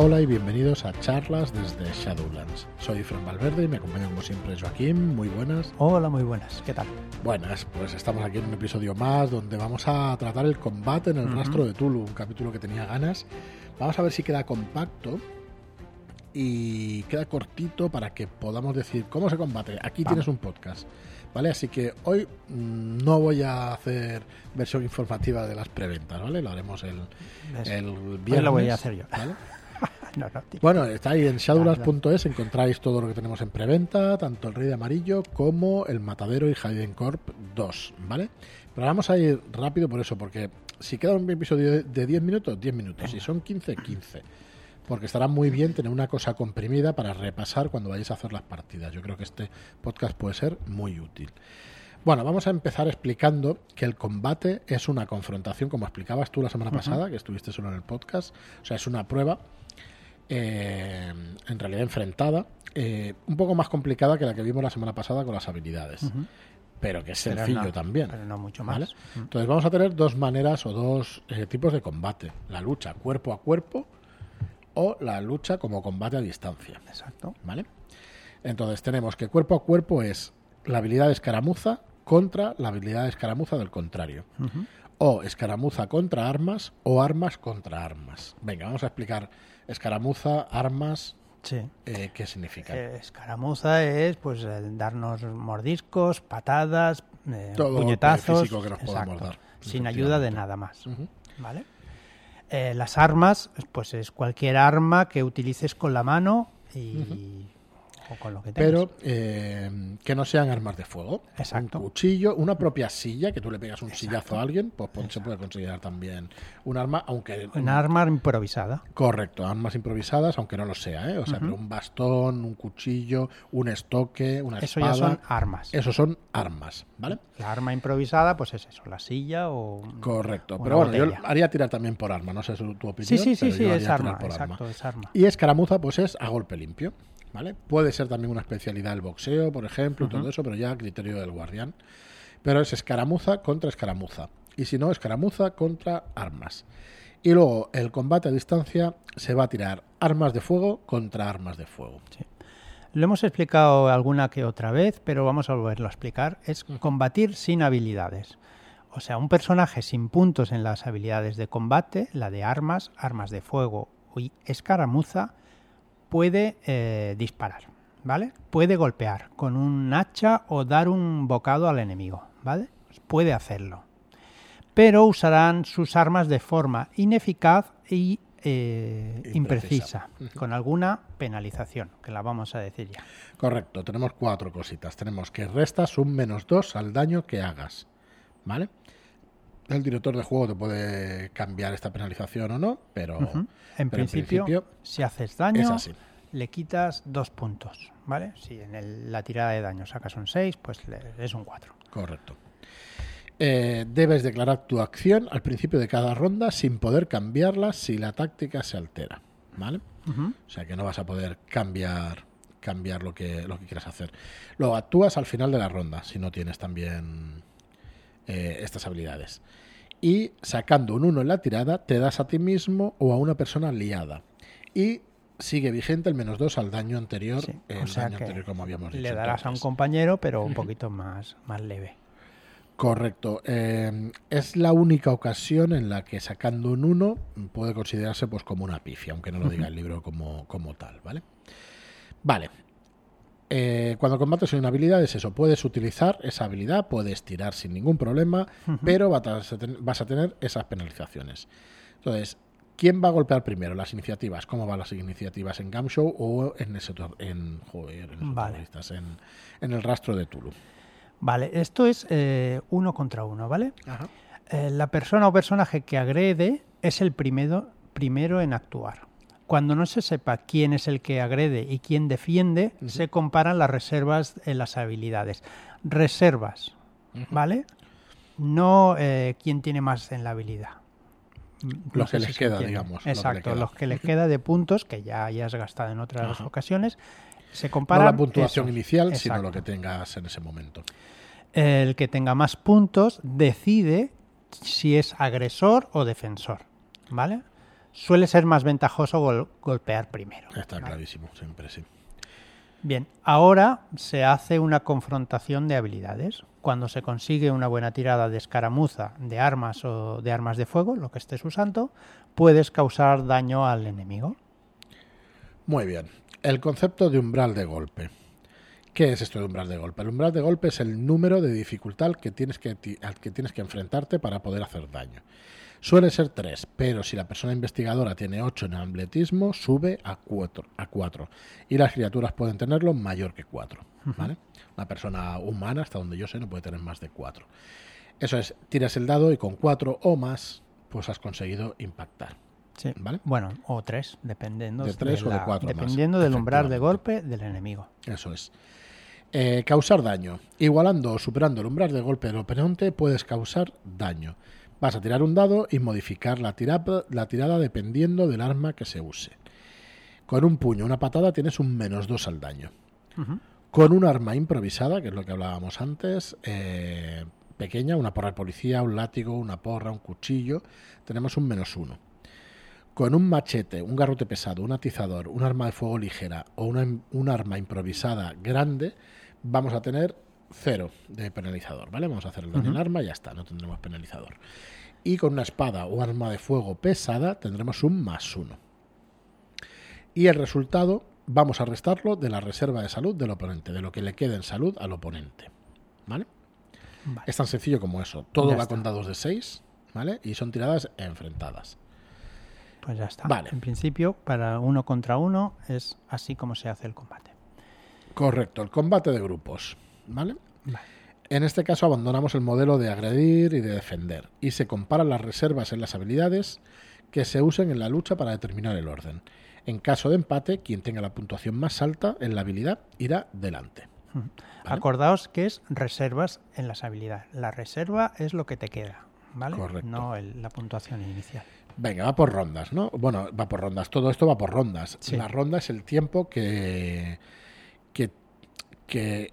Hola y bienvenidos a charlas desde Shadowlands. Soy Fran Valverde y me acompaña como siempre Joaquín. Muy buenas. Hola, muy buenas. ¿Qué tal? Buenas, pues estamos aquí en un episodio más donde vamos a tratar el combate en el rastro de Tulu, un capítulo que tenía ganas. Vamos a ver si queda compacto y queda cortito para que podamos decir cómo se combate. Aquí tienes un podcast. ¿Vale? Así que hoy mm, no voy a hacer versión informativa de las preventas, ¿vale? Lo haremos el, el viernes. Hoy lo voy a hacer yo. ¿vale? No, no, tío. Bueno, está ahí en shadowlands.es, encontráis todo lo que tenemos en preventa, tanto el Rey de Amarillo como el Matadero y Hayden Corp 2, ¿vale? Pero vamos a ir rápido por eso, porque si queda un episodio de- de 10 minutos, 10 minutos, si son 15, 15. Porque estará muy bien tener una cosa comprimida para repasar cuando vayáis a hacer las partidas. Yo creo que este podcast puede ser muy útil. Bueno, vamos a empezar explicando que el combate es una confrontación, como explicabas tú la semana pasada, que estuviste solo en el podcast. O sea, es una prueba eh, en realidad enfrentada, eh, un poco más complicada que la que vimos la semana pasada con las habilidades, pero que es Pero sencillo no- también. Pero no mucho ¿vale? más. Entonces vamos a tener dos maneras o dos eh, tipos de combate. La lucha cuerpo a cuerpo o la lucha como combate a distancia. Exacto. ¿Vale? Entonces tenemos que cuerpo a cuerpo es la habilidad de escaramuza contra la habilidad de escaramuza del contrario. O escaramuza contra armas o armas contra armas. Venga, vamos a explicar escaramuza, armas, Sí. eh, qué significa. Eh, escaramuza es pues el darnos mordiscos, patadas, eh, Todo puñetazos, físico que nos podamos dar, sin ayuda de nada más. ¿vale? Eh, las armas, pues es cualquier arma que utilices con la mano y o con lo que tengas. Pero eh, que no sean armas de fuego. Exacto. Un cuchillo, una propia silla, que tú le pegas un sillazo a alguien, pues pon- se puede considerar también un arma, aunque... una arma improvisada. Correcto, armas improvisadas, aunque no lo sea, ¿eh? O sea, pero un bastón, un cuchillo, un estoque, una Eso espada... ya son armas. Eso son armas, ¿vale? La arma improvisada, pues es eso, la silla o Correcto. Una Pero bueno, yo haría tirar también por arma, no sé su- tu opinión. Sí, sí, sí, sí, es arma, exacto, es arma. Y escaramuza, pues es a golpe limpio, ¿vale? Puede ser también una especialidad del boxeo, por ejemplo, y todo eso, pero ya a criterio del guardián. Pero es escaramuza contra escaramuza. Y si no, escaramuza contra armas. Y luego el combate a distancia se va a tirar armas de fuego contra armas de fuego. Lo hemos explicado alguna que otra vez, pero vamos a volverlo a explicar. Es combatir sin habilidades. O sea, un personaje sin puntos en las habilidades de combate, la de armas, armas de fuego y escaramuza, puede eh, disparar, ¿vale? Puede golpear con un hacha o dar un bocado al enemigo, ¿vale? Puede hacerlo. Pero usarán sus armas de forma ineficaz y eh, Imprecisa. imprecisa, con alguna penalización, que la vamos a decir ya. Correcto, tenemos cuatro cositas. Tenemos que restas un menos dos al daño que hagas. ¿Vale? El director de juego te puede cambiar esta penalización o no, pero. En, pero principio, si haces daño, le quitas dos puntos, ¿vale? Si en el- la tirada de daño sacas un 6, pues le- es un 4. Correcto. Eh, debes declarar tu acción al principio de cada ronda sin poder cambiarla si la táctica se altera. ¿Vale? O sea que no vas a poder cambiar cambiar lo que, lo que quieras hacer. Luego actúas al final de la ronda si no tienes también eh, estas habilidades. Y sacando un 1 en la tirada, te das a ti mismo o a una persona liada. Y sigue vigente el menos 2 al daño anterior, Sí, el o sea daño que anterior como habíamos dicho. le darás a un compañero, pero un poquito más, más leve. Correcto. Eh, es la única ocasión en la que sacando un 1 puede considerarse pues como una pifia, aunque no lo diga el libro como, como tal, ¿vale? Vale. Eh, cuando combates una habilidad es eso, puedes utilizar esa habilidad, puedes tirar sin ningún problema, pero vas a, ten- vas a tener esas penalizaciones. Entonces, ¿quién va a golpear primero? Las iniciativas. ¿Cómo van las iniciativas en Gamshow o en, ese, en, joder, en, Vale. en, en el rastro de Tulu? Vale, esto es eh, uno contra uno, ¿vale? Ajá. Eh, la persona o personaje que agrede es el primero, primero en actuar. Cuando no se sepa quién es el que agrede y quién defiende, se comparan las reservas en las habilidades. Reservas, ¿vale? No eh, quién tiene más en la habilidad. Lo no que les si queda, digamos, Exacto, los que les queda de puntos que ya hayas gastado en otras Ajá. ocasiones. Se No comparan la puntuación esos. inicial, sino lo que tengas en ese momento. El que tenga más puntos decide si es agresor o defensor, ¿vale? Suele ser más ventajoso gol- golpear primero. Está ¿vale? clarísimo, siempre sí. Bien, ahora se hace una confrontación de habilidades. Cuando se consigue una buena tirada de escaramuza, de armas o de armas de fuego, lo que estés usando, puedes causar daño al enemigo. Muy bien. El concepto de umbral de golpe. ¿Qué es esto de umbral de golpe? El umbral de golpe es el número de dificultad que tienes que, al que tienes que enfrentarte para poder hacer daño. Suele ser 3, pero si la persona investigadora tiene 8 en atletismo, sube a 4, a 4. Y las criaturas pueden tenerlo mayor que 4. ¿vale? Una persona humana, hasta donde yo sé, no puede tener más de 4. Eso es, tiras el dado y con 4 o más, pues has conseguido impactar. Sí. ¿Vale? Bueno, o tres, dependiendo, De tres o de cuatro más, dependiendo del umbral de golpe del enemigo. Eso es. Eh, causar daño. Igualando o superando el umbral de golpe del oponente, puedes causar daño. Vas a tirar un dado y modificar la tirada, la tirada dependiendo del arma que se use. Con un puño, una patada, tienes un menos 2 al daño. Con un arma improvisada, que es lo que hablábamos antes, eh, pequeña, una porra de policía, un látigo, una porra, un cuchillo, tenemos un menos 1. Con un machete, un garrote pesado, un atizador, un arma de fuego ligera o una, un arma improvisada grande, vamos a tener cero de penalizador, ¿vale? Vamos a hacer el daño en Ujú. arma y ya está, no tendremos penalizador. Y con una espada o arma de fuego pesada tendremos un más uno. Y el resultado vamos a restarlo de la reserva de salud del oponente, de lo que le quede en salud al oponente. ¿Vale? Vale. Es tan sencillo como eso. Todo Ya va está. con dados de 6, ¿vale? Y son tiradas enfrentadas. Pues ya está. Vale. En principio, para uno contra uno es así como se hace el combate. Correcto, el combate de grupos, ¿vale? Vale. En este caso abandonamos el modelo de agredir y de defender y se comparan las reservas en las habilidades que se usen en la lucha para determinar el orden. En caso de empate, quien tenga la puntuación más alta en la habilidad irá delante. ¿Vale? Acordaos que es reservas en las habilidades. La reserva es lo que te queda, ¿vale? Correcto. No el- la puntuación inicial. Venga, va por rondas, ¿no? Bueno, va por rondas. Todo esto va por rondas. Sí. La ronda es el tiempo que. que. que.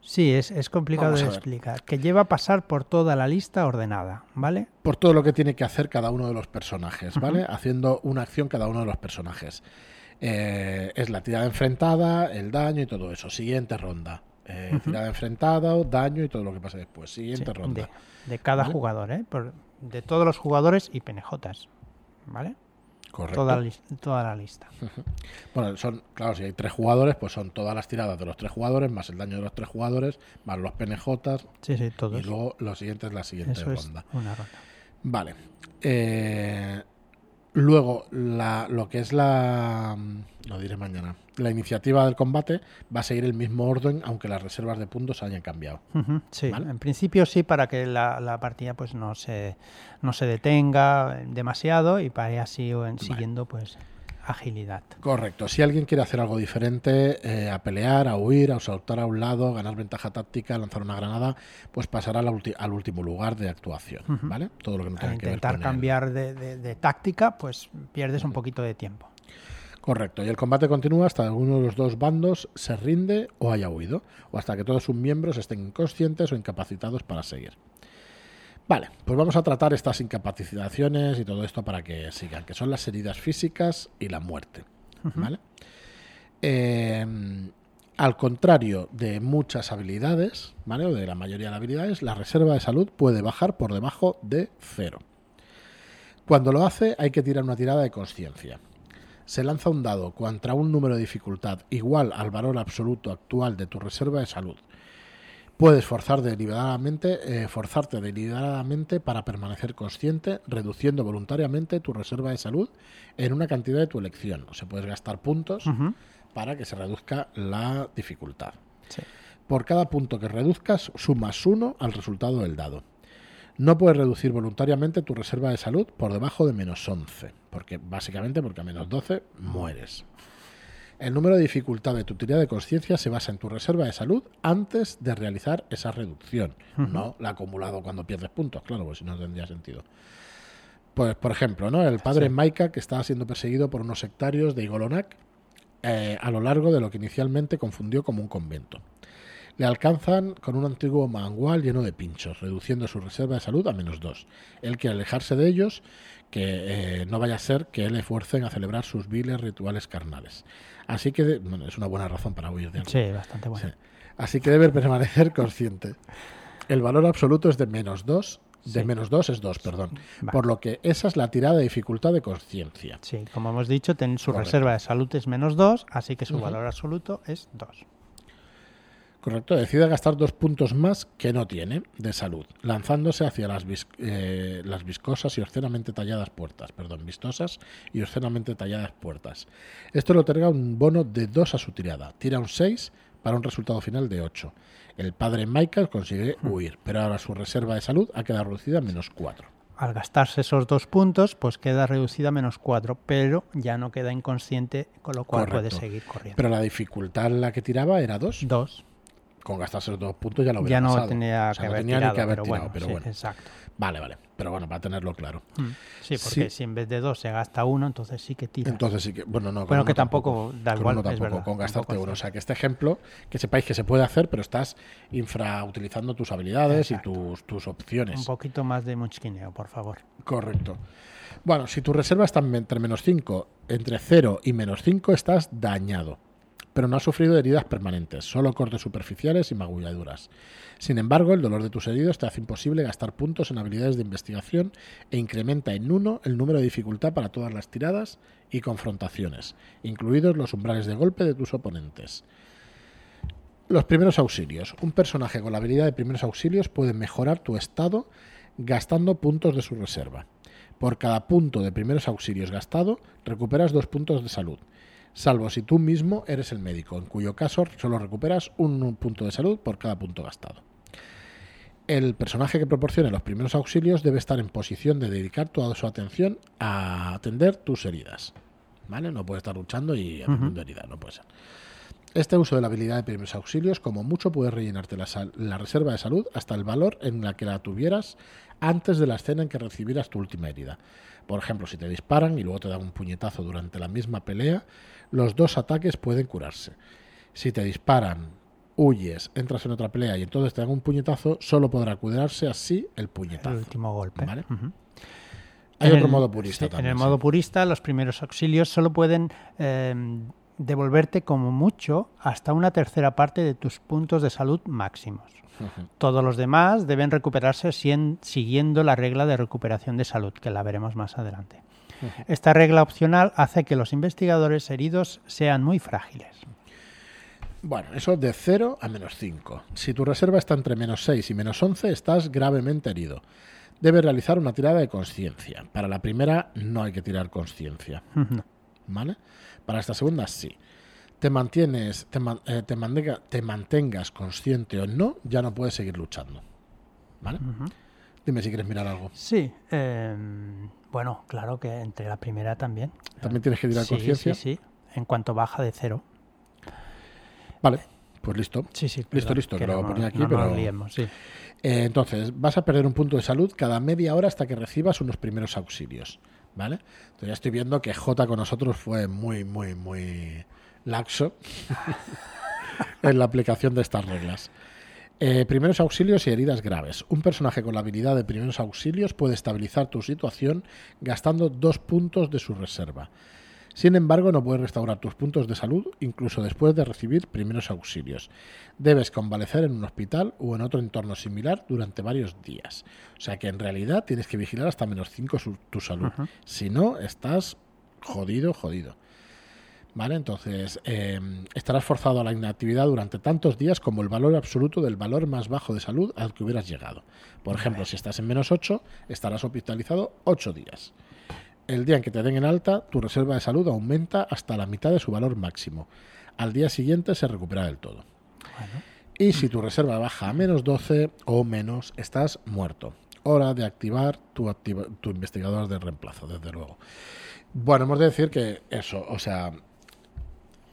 Sí, es, es complicado de explicar. Que lleva a pasar por toda la lista ordenada, ¿vale? por todo lo que tiene que hacer cada uno de los personajes, ¿vale? Haciendo una acción cada uno de los personajes. Eh, es la tirada enfrentada, el daño y todo eso. Siguiente ronda. Eh, Tirada enfrentada, daño y todo lo que pase después. Siguiente Sí, ronda. de, de cada ¿Vale? jugador, ¿eh? Por- de todos los jugadores y PNJs, ¿vale? Correcto. Toda, la lis- toda la lista. Bueno, son, claro, si hay tres jugadores, pues son todas las tiradas de los tres jugadores, más el daño de los tres jugadores, más los PNJs, Sí, sí, todos. y luego lo siguiente es la siguiente Eso es ronda. una ronda. Vale. Eh, luego, la- lo que es la. mm, Lo diré mañana. La iniciativa del combate va a seguir el mismo orden, aunque las reservas de puntos hayan cambiado. Sí, ¿Vale? en principio sí, para que la, la partida pues no se, no se detenga demasiado y vaya así en- siguiendo pues agilidad. Correcto. Si alguien quiere hacer algo diferente, eh, a pelear, a huir, a saltar a un lado, ganar ventaja táctica, lanzar una granada, pues pasará al, al último lugar de actuación. ¿Vale? Todo lo que no tenga que ver intentar el- cambiar de, de- de táctica, pues pierdes un poquito de tiempo. Correcto, y el combate continúa hasta que uno de los dos bandos se rinde o haya huido, o hasta que todos sus miembros estén inconscientes o incapacitados para seguir. Vale, pues vamos a tratar estas incapacitaciones y todo esto para que sigan, que son las heridas físicas y la muerte. ¿Vale? Eh, al contrario de muchas habilidades, ¿vale? O de la mayoría de habilidades, la reserva de salud puede bajar por debajo de cero. Cuando lo hace, hay que tirar una tirada de conciencia. Se lanza un dado contra un número de dificultad igual al valor absoluto actual de tu reserva de salud. Puedes forzar deliberadamente, eh, forzarte deliberadamente para permanecer consciente, reduciendo voluntariamente tu reserva de salud en una cantidad de tu elección. O sea, puedes gastar puntos para que se reduzca la dificultad. sí. Por cada punto que reduzcas, sumas uno al resultado del dado. No puedes reducir voluntariamente tu reserva de salud por debajo de menos 11, porque básicamente porque a menos 12 mueres. El número de dificultad de tu tirada de conciencia se basa en tu reserva de salud antes de realizar esa reducción, no la acumulado cuando pierdes puntos, claro, pues si no tendría sentido. Pues, por ejemplo, ¿no? el padre Sí. Maika, que estaba siendo perseguido por unos sectarios de Igolonak eh, a lo largo de lo que inicialmente confundió como un convento. Le alcanzan con un antiguo mangual lleno de pinchos, reduciendo su reserva de salud a menos dos. Él quiere alejarse de ellos que eh, no vaya a ser que le fuercen a celebrar sus viles rituales carnales. Así que, bueno, es una buena razón para huir de algo. Sí, bastante bueno. Sí. Así que debe permanecer consciente. El valor absoluto es de menos 2. De Sí. menos 2 es 2, perdón. Vale. Por lo que esa es la tirada de dificultad de conciencia. Sí, como hemos dicho, ten- su Correcto. reserva de salud es menos 2, así que su valor absoluto es 2. Correcto, decide gastar dos puntos más que no tiene de salud, lanzándose hacia las, vis- eh, las viscosas y obscenamente talladas puertas, perdón, vistosas y obscenamente talladas puertas. Esto le otorga un bono de 2 a su tirada, tira un 6 para un resultado final de 8. El padre Michael consigue huir, pero ahora su reserva de salud ha quedado reducida a menos 4. Al gastarse esos dos puntos, pues queda reducida a menos 4, pero ya no queda inconsciente, con lo cual puede seguir corriendo. Pero la dificultad en la que tiraba era 2. 2. Con gastarse los dos puntos ya lo hubiera Ya no pasado. tenía O sea, que no haber tenía tirado, ni que haber pero tirado, bueno, pero sí, bueno. exacto. Vale, vale. Pero bueno, para tenerlo claro. Mm. Sí, porque Sí. si en vez de 2 se gasta 1, entonces sí que tira. Entonces sí que, bueno, no, Bueno, uno que tampoco da igual, uno es tampoco, verdad, con gastarte tampoco uno. O es sea, que este ejemplo, que sepáis que se puede hacer, pero estás infrautilizando tus habilidades Exacto. y tus, tus opciones. Un poquito más de muchquineo, por favor. Correcto. Bueno, si tu reserva está entre menos 5, entre 0 y menos 5, estás dañado. Pero no has sufrido heridas permanentes, solo cortes superficiales y magulladuras. Sin embargo, el dolor de tus heridos te hace imposible gastar puntos en habilidades de investigación e incrementa en 1 el número de dificultad para todas las tiradas y confrontaciones, incluidos los umbrales de golpe de tus oponentes. Los primeros auxilios. Un personaje con la habilidad de primeros auxilios puede mejorar tu estado gastando puntos de su reserva. Por cada punto de primeros auxilios gastado, recuperas dos puntos de salud, salvo si tú mismo eres el médico, en cuyo caso solo recuperas un punto de salud por cada punto gastado. El personaje que proporcione los primeros auxilios debe estar en posición de dedicar toda su atención a atender tus heridas. ¿Vale? No puede estar luchando y atendiendo heridas, no puede ser. Este uso de la habilidad de primeros auxilios, como mucho, puedes rellenarte la, la reserva de salud hasta el valor en la que la tuvieras antes de la escena en que recibieras tu última herida. Por ejemplo, si te disparan y luego te dan un puñetazo durante la misma pelea, los dos ataques pueden curarse. Si te disparan, huyes, entras en otra pelea y entonces te dan un puñetazo, solo podrá curarse así el El puñetazo. último golpe. Vale. Hay En otro el- modo purista sí, también. En el sí. modo purista, los primeros auxilios solo pueden eh, devolverte como mucho hasta una tercera parte de tus puntos de salud máximos. Todos los demás deben recuperarse siguiendo la regla de recuperación de salud, que la veremos más adelante. Esta regla opcional hace que los investigadores heridos sean muy frágiles. Bueno, eso de 0 a menos 5. Si tu reserva está entre menos 6 y menos 11, estás gravemente herido. Debes realizar una tirada de conciencia. Para la primera no hay que tirar conciencia, No. ¿vale? Para esta segunda sí. Te mantienes, te, eh, te mantenga- te mantengas consciente o no, ya no puedes seguir luchando, ¿vale? Dime si quieres mirar algo. Sí, eh, bueno, claro que entre la primera también. También tienes que tirar sí, conciencia. Sí, sí, en cuanto baja de cero. Vale, pues listo. Sí, sí. Listo, perdón, listo, que lo no, ponía aquí, no nos pero- liemos, sí. Eh, entonces, vas a perder un punto de salud cada media hora hasta que recibas unos primeros auxilios. ¿Vale? Entonces ya estoy viendo que J con nosotros fue muy, muy, muy laxo en la aplicación de estas reglas. Eh, primeros auxilios y heridas graves. Un personaje con la habilidad de primeros auxilios puede estabilizar tu situación gastando dos puntos de su reserva. Sin embargo, no puedes restaurar tus puntos de salud incluso después de recibir primeros auxilios. Debes convalecer en un hospital o en otro entorno similar durante varios días. O sea que en realidad tienes que vigilar hasta menos 5 tu salud. Si no, estás jodido, jodido. ¿Vale? Entonces, eh, estarás forzado a la inactividad durante tantos días como el valor absoluto del valor más bajo de salud al que hubieras llegado. Por ejemplo, si estás en menos 8, estarás hospitalizado 8 días. El día en que te den en alta, tu reserva de salud aumenta hasta la mitad de su valor máximo. Al día siguiente se recupera del todo. Bueno, Y si tu reserva baja a menos 12 o menos, estás muerto. Hora de activar tu, activa- tu investigador de reemplazo, desde luego. Bueno, hemos de decir que eso, o sea,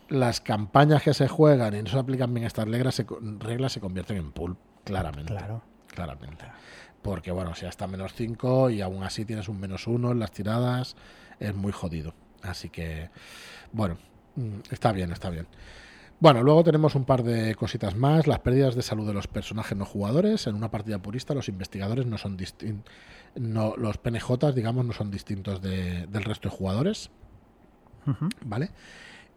las campañas que se juegan y no se aplican bien estas reglas se, reglas se convierten en pool, claramente. claro. Claramente. Porque, bueno, si hasta menos 5 y aún así tienes un menos 1 en las tiradas, es muy jodido. Así que, bueno, mm, está bien, está bien. Bueno, luego tenemos un par de cositas más. Las pérdidas de salud de los personajes no jugadores. En una partida purista, los investigadores no son distintos. No, los PNJ, digamos, no son distintos de- del resto de jugadores. ¿Vale?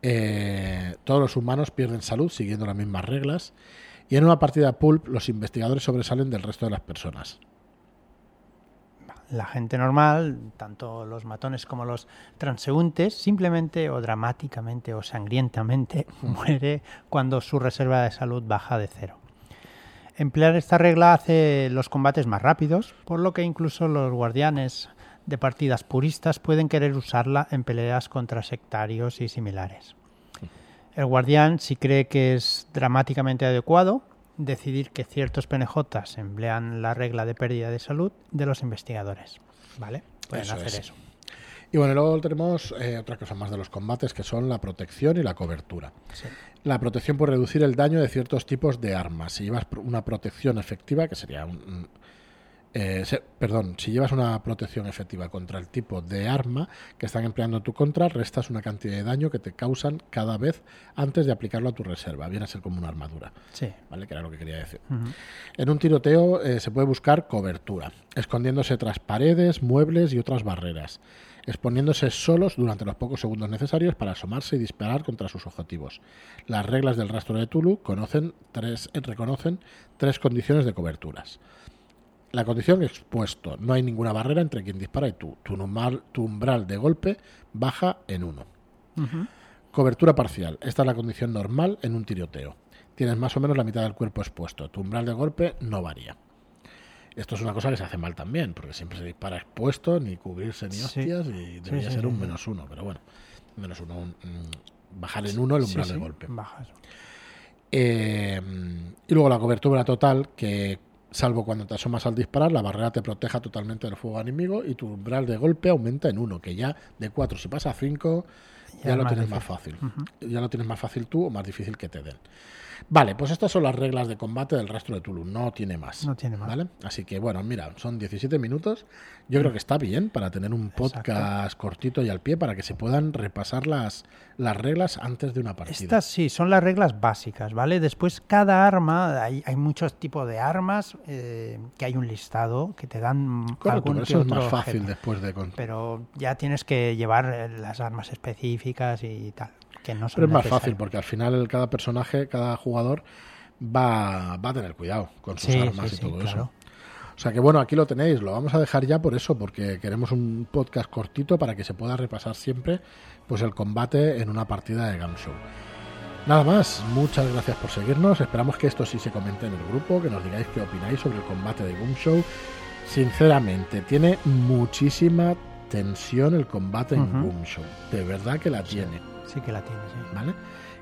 Eh, todos los humanos pierden salud siguiendo las mismas reglas. Y en una partida pulp, los investigadores sobresalen del resto de las personas. La gente normal, tanto los matones como los transeúntes, simplemente o dramáticamente o sangrientamente muere cuando su reserva de salud baja de cero. Emplear esta regla hace los combates más rápidos, por lo que incluso los guardianes de partidas puristas pueden querer usarla en peleas contra sectarios y similares. El guardián, si cree que es dramáticamente adecuado, decidir que ciertos PNJs emplean la regla de pérdida de salud de los investigadores. ¿Vale? Pueden Eso hacer es. eso. Y bueno, luego tenemos eh, otra cosa más de los combates que son la protección y la cobertura. Sí. La protección puede reducir el daño de ciertos tipos de armas. Si llevas una protección efectiva, que sería un... eh, se- perdón, si llevas una protección efectiva contra el tipo de arma que están empleando en tu contra, restas una cantidad de daño que te causan cada vez antes de aplicarlo a tu reserva. Viene a ser como una armadura, Sí. ¿vale? Que era lo que quería decir. En un tiroteo eh, se puede buscar cobertura, escondiéndose tras paredes, muebles y otras barreras, exponiéndose solos durante los pocos segundos necesarios para asomarse y disparar contra sus objetivos. Las reglas del rastro de Tulu conocen tres, eh, reconocen tres condiciones de coberturas. La condición expuesto, no hay ninguna barrera entre quien dispara y tú. Tu, umbral- tu umbral de golpe baja en uno. Ujú. Cobertura parcial. Esta es la condición normal en un tiroteo. Tienes más o menos la mitad del cuerpo expuesto. Tu umbral de golpe no varía. Esto es una cosa que se hace mal también, porque siempre se dispara expuesto, ni cubrirse ni Sí. hostias, y debería sí, ser un menos uno, pero bueno, menos uno, un- mm, bajar en uno el umbral de golpe. bajas. Eh, y luego la cobertura total, que salvo cuando te asomas al disparar, la barrera te proteja totalmente del fuego enemigo y tu umbral de golpe aumenta en uno, que ya de cuatro, si pasa a cinco, ya, lo tienes más fácil. Ya lo tienes más fácil tú o más difícil que te den. Vale, pues estas son las reglas de combate del rastro de Tulu, no tiene más. No tiene más. ¿Vale? Así que bueno, mira, son 17 minutos. Yo creo que está bien para tener un podcast cortito y al pie para que se puedan repasar las, las reglas antes de una partida. Estas sí, son las reglas básicas, ¿vale? Después cada arma, hay, hay muchos tipos de armas eh, que hay un listado que te dan Correcto, algún pero eso es más fácil objeto. después de... Pero ya tienes que llevar las armas específicas y tal, que no son Pero es más fácil porque al final cada personaje, cada jugador va, va a tener cuidado con sus Sí, armas sí, y sí, todo claro. eso. O sea que bueno, aquí lo tenéis, lo vamos a dejar ya por eso, porque queremos un podcast cortito para que se pueda repasar siempre pues el combate en una partida de Game Show. Nada más, muchas gracias por seguirnos, esperamos que esto sí se comente en el grupo, que nos digáis qué opináis sobre el combate de Game Show. Sinceramente, tiene muchísima tensión el combate en. Boom Show, de verdad que la tiene. Sí que la tienes, sí. ¿vale?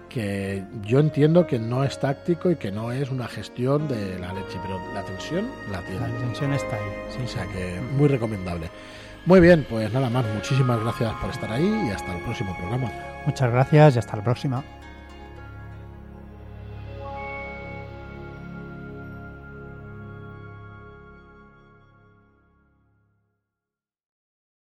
Que yo entiendo que no es táctico y que no es una gestión de la leche, pero la tensión la tiene. La tensión está ahí. Sí, O sea que muy recomendable. Muy bien, pues nada más, muchísimas gracias por estar ahí y hasta el próximo programa. Muchas gracias y hasta la próxima.